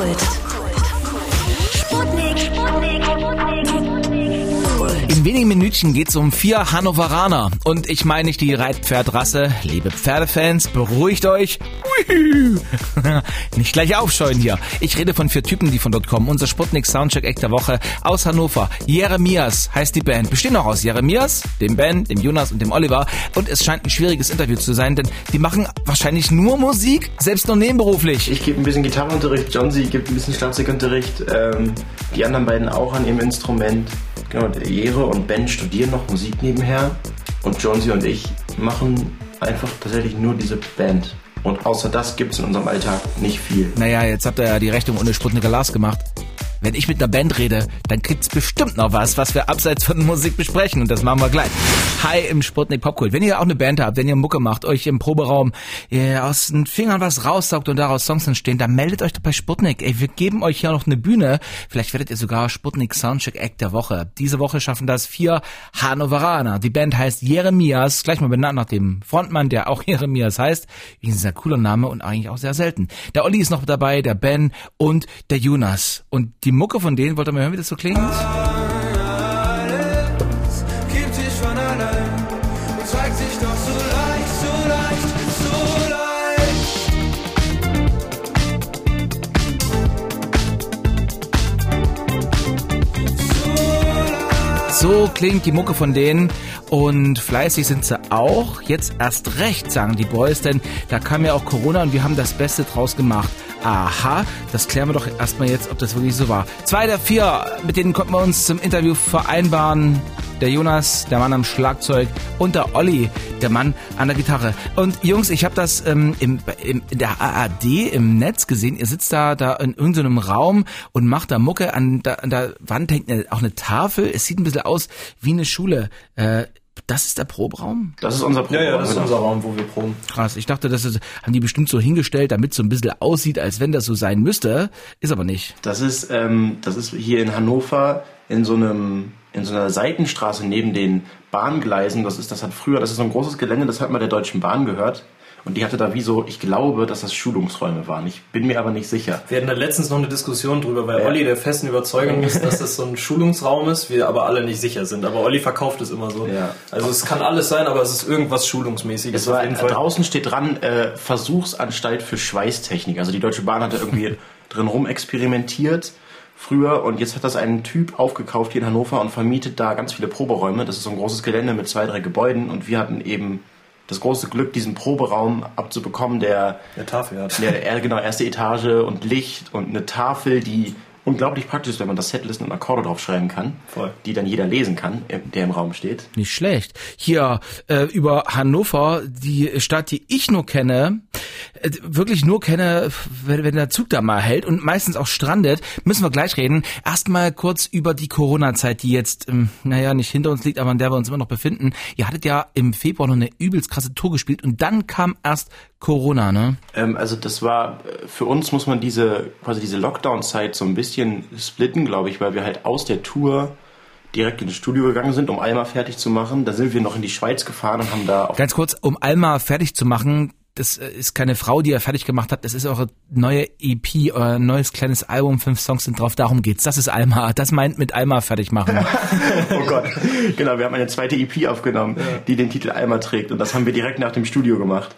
Popkult. Sputnik. In wenigen Minütchen geht's um vier Hannoveraner. Und ich meine nicht die Reitpferdrasse. Liebe Pferdefans, beruhigt euch. nicht gleich aufscheuen hier. Ich rede von vier Typen, die von dort kommen. Unser Sputnik Soundcheck Eck der Woche aus Hannover. Jeremias heißt die Band. Bestehen auch aus Jeremias, dem Ben, dem Jonas und dem Oliver. Und es scheint ein schwieriges Interview zu sein, denn die machen wahrscheinlich nur Musik, selbst nur nebenberuflich. Ich gebe ein bisschen Gitarrenunterricht, John Sie gibt ein bisschen Schlagzeugunterricht, ähm, die anderen beiden auch an ihrem Instrument. Genau, Jere und Ben studieren noch Musik nebenher und Jonesy und ich machen einfach tatsächlich nur diese Band. Und außer das gibt es in unserem Alltag nicht viel. Naja, jetzt habt ihr ja die Rechnung ohne Sputnik Lars gemacht. Wenn ich mit einer Band rede, dann gibt's bestimmt noch was, was wir abseits von Musik besprechen. Und das machen wir gleich. Hi im Sputnik Popkult. Wenn ihr auch eine Band habt, wenn ihr Mucke macht, euch im Proberaum aus den Fingern was raussaugt und daraus Songs entstehen, dann meldet euch doch bei Sputnik. Ey, wir geben euch ja noch eine Bühne. Vielleicht werdet ihr sogar Sputnik Soundcheck Act der Woche. Diese Woche schaffen das vier Hannoveraner. Die Band heißt Jeremias, gleich mal benannt nach dem Frontmann, der auch Jeremias heißt. Ein sehr cooler Name und eigentlich auch sehr selten. Der Olli ist noch dabei, der Ben und der Jonas. Und die Mucke von denen, wollt ihr mal hören, wie das so klingt? So klingt die Mucke von denen und fleißig sind sie auch. Jetzt erst recht, sagen die Boys, denn da kam ja auch Corona und wir haben das Beste draus gemacht. Aha, das klären wir doch erstmal jetzt, ob das wirklich so war. Zwei der vier, mit denen konnten wir uns zum Interview vereinbaren. Der Jonas, der Mann am Schlagzeug und der Olli, der Mann an der Gitarre. Und Jungs, ich habe das ähm, im, im, in der ARD im Netz gesehen. Ihr sitzt da, da in irgendeinem Raum und macht da Mucke. An der, an der Wand hängt auch eine Tafel. Es sieht ein bisschen aus wie eine Schule. Äh, das ist der Proberaum? Das ist unser Ja, Programm. ja, das ist unser Raum, wo wir proben. Krass. Ich dachte, das ist, haben die bestimmt so hingestellt, damit es so ein bisschen aussieht, als wenn das so sein müsste. Ist aber nicht. Das ist, ähm, das ist hier in Hannover in so einem in so einer Seitenstraße neben den Bahngleisen. Das ist, das hat früher, das ist so ein großes Gelände, das hat mal der Deutschen Bahn gehört. Und die hatte da wie so, ich glaube, dass das Schulungsräume waren. Ich bin mir aber nicht sicher. Wir hatten da letztens noch eine Diskussion drüber, weil Ja. Olli der festen Überzeugung ist, dass das so ein Schulungsraum ist, wir aber alle nicht sicher sind. Aber Olli verkauft es immer so. Ja. Also es kann alles sein, aber es ist irgendwas Schulungsmäßiges Es war, draußen steht dran, äh, Versuchsanstalt für Schweißtechnik. Also die Deutsche Bahn hatte irgendwie drin rum experimentiert früher und jetzt hat das ein Typ aufgekauft hier in Hannover und vermietet da ganz viele Proberäume. Das ist so ein großes Gelände mit zwei, drei Gebäuden und wir hatten eben das große Glück, diesen Proberaum abzubekommen, der Eine Tafel hat. Ja, er- genau, erste Etage und Licht und eine Tafel, die unglaublich praktisch wenn man das Setlisten und Akkorde draufschreiben kann, Voll. die dann jeder lesen kann, im- der im Raum steht. Nicht schlecht. Hier äh, über Hannover, die Stadt, die ich nur kenne, äh, wirklich nur kenne, wenn, wenn der Zug da mal hält und meistens auch strandet, müssen wir gleich reden. Erstmal kurz über die Corona-Zeit, die jetzt, ähm, naja, nicht hinter uns liegt, aber in der wir uns immer noch befinden. Ihr hattet ja im Februar noch eine übelst krasse Tour gespielt und dann kam erst Corona, ne? Ähm, also das war, äh, für uns muss man diese, quasi diese Lockdown-Zeit so ein bisschen splitten, glaube ich, weil wir halt aus der Tour direkt ins Studio gegangen sind, um Alma fertig zu machen. Da sind wir noch in die Schweiz gefahren und haben da Ganz kurz, um Alma fertig zu machen, das äh, ist keine Frau, die er fertig gemacht hat, das ist eure neue EP, euer neues kleines Album, fünf Songs sind drauf, darum geht's. Das ist Alma, das meint mit Alma fertig machen. Oh Gott. Genau, wir haben eine zweite EP aufgenommen, die den Titel Alma trägt. Und das haben wir direkt nach dem Studio gemacht.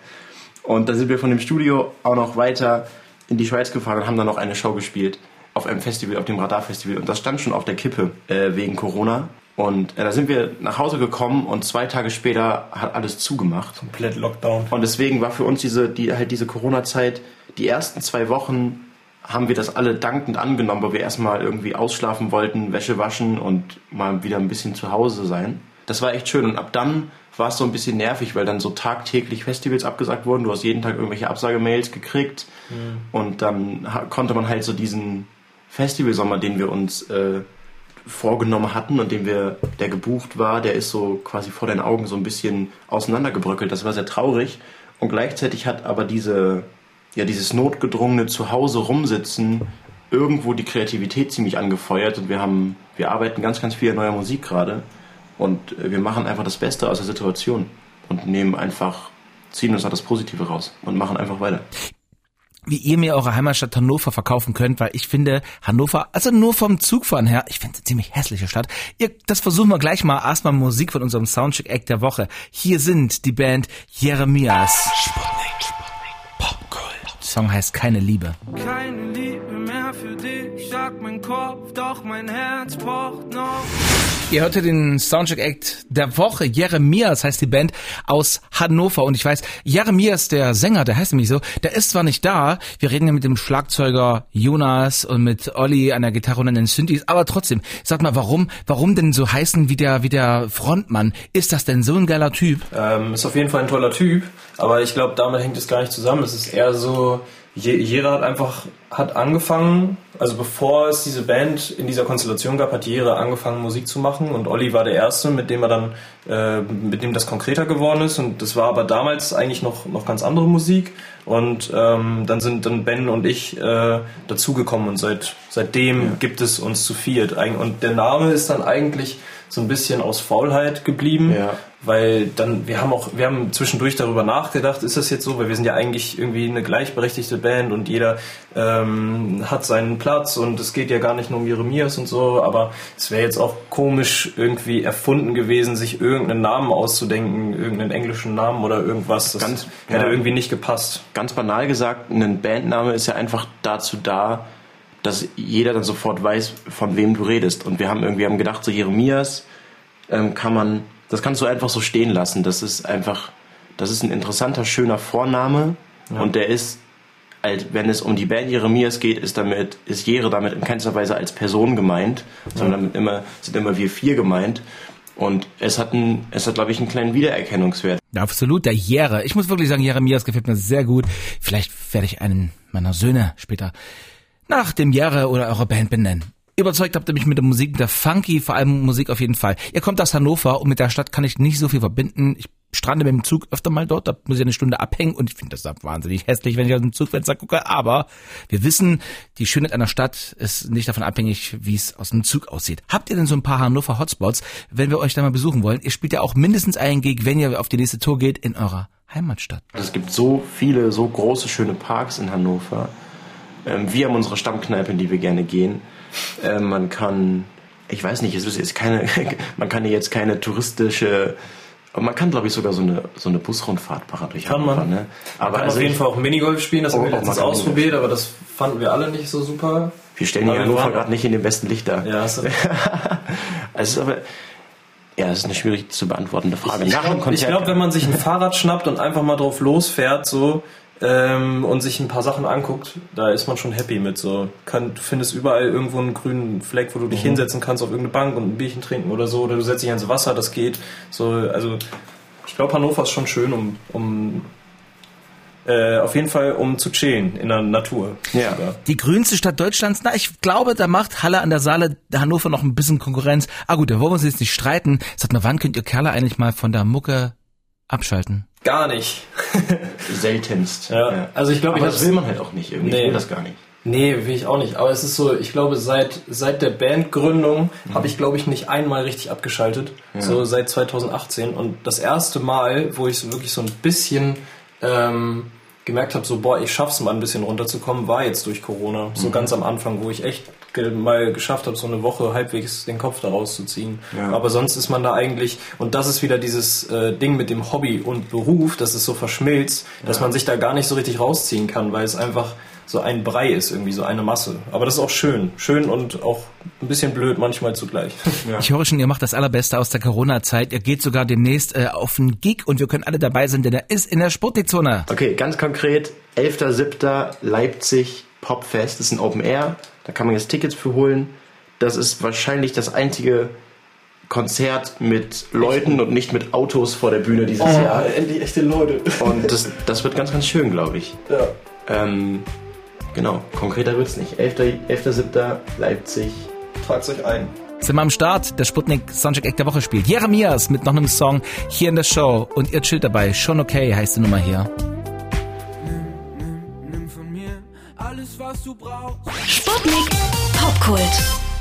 Und dann sind wir von dem Studio auch noch weiter in die Schweiz gefahren und haben dann noch eine Show gespielt. Auf einem Festival, auf dem Radar-Festival. Und das stand schon auf der Kippe äh, wegen Corona. Und äh, da sind wir nach Hause gekommen und zwei Tage später hat alles zugemacht. Komplett Lockdown. Und deswegen war für uns diese, die, halt diese Corona-Zeit, die ersten zwei Wochen haben wir das alle dankend angenommen, weil wir erstmal irgendwie ausschlafen wollten, Wäsche waschen und mal wieder ein bisschen zu Hause sein. Das war echt schön. Und ab dann war es so ein bisschen nervig, weil dann so tagtäglich Festivals abgesagt wurden. Du hast jeden Tag irgendwelche Absagemails gekriegt. Und dann konnte man halt so diesen Festivalsommer, den wir uns äh, vorgenommen hatten und den wir, der gebucht war, der ist so quasi vor deinen Augen so ein bisschen auseinandergebröckelt. Das war sehr traurig. Und gleichzeitig hat aber diese, ja, dieses notgedrungene Zuhause rumsitzen irgendwo die Kreativität ziemlich angefeuert und wir haben, wir arbeiten ganz, ganz viel an neuer Musik gerade und äh, wir machen einfach das Beste aus der Situation und nehmen einfach, ziehen uns da das Positive raus und machen einfach weiter. wie ihr mir eure Heimatstadt Hannover verkaufen könnt, weil ich finde Hannover, also nur vom Zugfahren her, ich finde es eine ziemlich hässliche Stadt. Ihr, das versuchen wir gleich mal. Erstmal Musik von unserem Soundcheck Act der Woche. Hier sind die Band Jeremias. Sputnik, Sputnik, Popgold. Der Song heißt Keine Liebe. Keine Liebe mehr für dich, sagt mein Kopf, doch mein Herz pocht noch. Ihr hörte den Soundcheck Act der Woche. Jeremias heißt die Band aus Hannover. Und ich weiß, Jeremias, der Sänger, der heißt nämlich so, der ist zwar nicht da. Wir reden ja mit dem Schlagzeuger Jonas und mit Olli an der Gitarre und an den Synthes. Aber trotzdem, sag mal, warum, warum denn so heißen wie der, wie der Frontmann? Ist das denn so ein geiler Typ? Ähm, ist auf jeden Fall ein toller Typ, aber ich glaube, damit hängt es gar nicht zusammen. Es ist eher so, Je- Jera hat einfach hat angefangen, also bevor es diese Band in dieser Konstellation gab, hat Jera angefangen Musik zu machen. Und Olli war der erste, mit dem er dann äh, mit dem das konkreter geworden ist. Und das war aber damals eigentlich noch noch ganz andere Musik. Und ähm, dann sind dann Ben und ich äh, dazugekommen. Und seit seitdem gibt es uns zu viert. Und der Name ist dann eigentlich so ein bisschen aus Faulheit geblieben Ja. weil dann wir haben auch wir haben zwischendurch darüber nachgedacht ist das jetzt so weil wir sind ja eigentlich irgendwie eine gleichberechtigte Band und jeder ähm, hat seinen Platz und es geht ja gar nicht nur um Jeremias und so aber es wäre jetzt auch komisch irgendwie erfunden gewesen sich irgendeinen Namen auszudenken irgendeinen englischen Namen oder irgendwas das Ganz- hätte ja. irgendwie nicht gepasst Ganz banal gesagt, ein Bandname ist ja einfach dazu da, dass jeder dann sofort weiß, von wem du redest. Und wir haben irgendwie haben gedacht, so Jeremias ähm, kann man, das kannst du einfach so stehen lassen. Das ist einfach, das ist ein interessanter, schöner Vorname und der ist, als, wenn es um die Band Jeremias geht, ist damit, ist Jere damit in keinster Weise als Person gemeint, sondern damit immer, sind immer wir vier gemeint. Und es hat, ein, es hat, glaube ich, einen kleinen Wiedererkennungswert. Ja, absolut, der Jere. Ich muss wirklich sagen, Jeremias gefällt mir sehr gut. Vielleicht werde ich einen meiner Söhne später nach dem Jere oder eurer Band benennen. Überzeugt habt ihr mich mit der Musik, mit der Funky, vor allem Musik auf jeden Fall. Ihr kommt aus Hannover und mit der Stadt kann ich nicht so viel verbinden. Ich strande mit dem Zug öfter mal dort, da muss ich eine Stunde abhängen und ich finde das da wahnsinnig hässlich, wenn ich aus dem Zugfenster gucke. Aber wir wissen, die Schönheit einer Stadt ist nicht davon abhängig, wie es aus dem Zug aussieht. Habt ihr denn so ein paar Hannover Hotspots, wenn wir euch da mal besuchen wollen? Ihr spielt ja auch mindestens einen Gig, wenn ihr auf die nächste Tour geht, in eurer Heimatstadt. Es gibt so viele, so große, schöne Parks in Hannover. Ähm, wir haben unsere Stammkneipe, in die wir gerne gehen. Ähm, man kann, ich weiß nicht, es ist jetzt keine, man kann hier jetzt keine touristische, aber man kann, glaube ich, sogar so eine, so eine Busrundfahrt machen durch Kann man. Ne? Aber kann also auf jeden ich- Fall auch Minigolf spielen, das Oh, haben wir oh, letztens man ausprobiert, aber das fanden wir alle nicht so super. wir stellen hier Hannover gerade nicht in dem besten Licht dar. Ja, hast du Es ist aber, ja, es ist eine schwierig zu beantwortende Frage. Ich dem glaube, glaub, wenn man sich ein Fahrrad schnappt und einfach mal drauf losfährt, so ähm, und sich ein paar Sachen anguckt, da ist man schon happy mit. So, kann, du findest überall irgendwo einen grünen Fleck, wo du dich Mhm. hinsetzen kannst auf irgendeine Bank und ein Bierchen trinken oder so, oder du setzt dich ans Wasser, das geht. So, also ich glaube, Hannover ist schon schön, um, um äh, auf jeden Fall um zu chillen in der Natur. Ja. Die grünste Stadt Deutschlands, na, ich glaube, da macht Halle an der Saale Hannover noch ein bisschen Konkurrenz. Ah gut, da wollen wir uns jetzt nicht streiten. Sag mal, wann könnt ihr Kerle eigentlich mal von der Mucke abschalten? Gar nicht. seltenst. Ja. Also ich glaube, ich das will man halt auch nicht irgendwie. Nee. Ich will das gar nicht. Nee, will ich auch nicht. Aber es ist so, ich glaube, seit, seit der Bandgründung habe ich, glaube ich, nicht einmal richtig abgeschaltet. So seit 2018. Und das erste Mal, wo ich so wirklich so ein bisschen ähm, gemerkt habe, so, boah, ich schaff's mal ein bisschen runterzukommen, war jetzt durch Corona. So ganz am Anfang, wo ich echt mal geschafft habe, so eine Woche halbwegs den Kopf da rauszuziehen. Ja. Aber sonst ist man da eigentlich, und das ist wieder dieses äh, Ding mit dem Hobby und Beruf, dass es so verschmilzt, dass man sich da gar nicht so richtig rausziehen kann, weil es einfach so ein Brei ist, irgendwie so eine Masse. Aber das ist auch schön. Schön und auch ein bisschen blöd manchmal zugleich. Ich höre schon, ihr macht das Allerbeste aus der Corona-Zeit. Ihr geht sogar demnächst äh, auf einen Gig und wir können alle dabei sein, denn er ist in der Sportdick-Zone. Okay, ganz konkret, 11.07. Leipzig Popfest, das ist ein Open Air, da kann man jetzt Tickets für holen. Das ist wahrscheinlich das einzige Konzert mit Leuten und nicht mit Autos vor der Bühne dieses Jahr. endlich echte Leute. Und das, das wird ganz, ganz schön, glaube ich. Ja. Ähm, genau, konkreter wird's nicht. 11.07. 11.07. Leipzig. Tragt euch ein. Sind wir am Start, der Sputnik Soundcheck Act der Woche spielt. Jeremias mit noch einem Song hier in der Show und ihr chillt dabei. Schon okay heißt die Nummer hier. Du brauchst. Sputnik Popkult.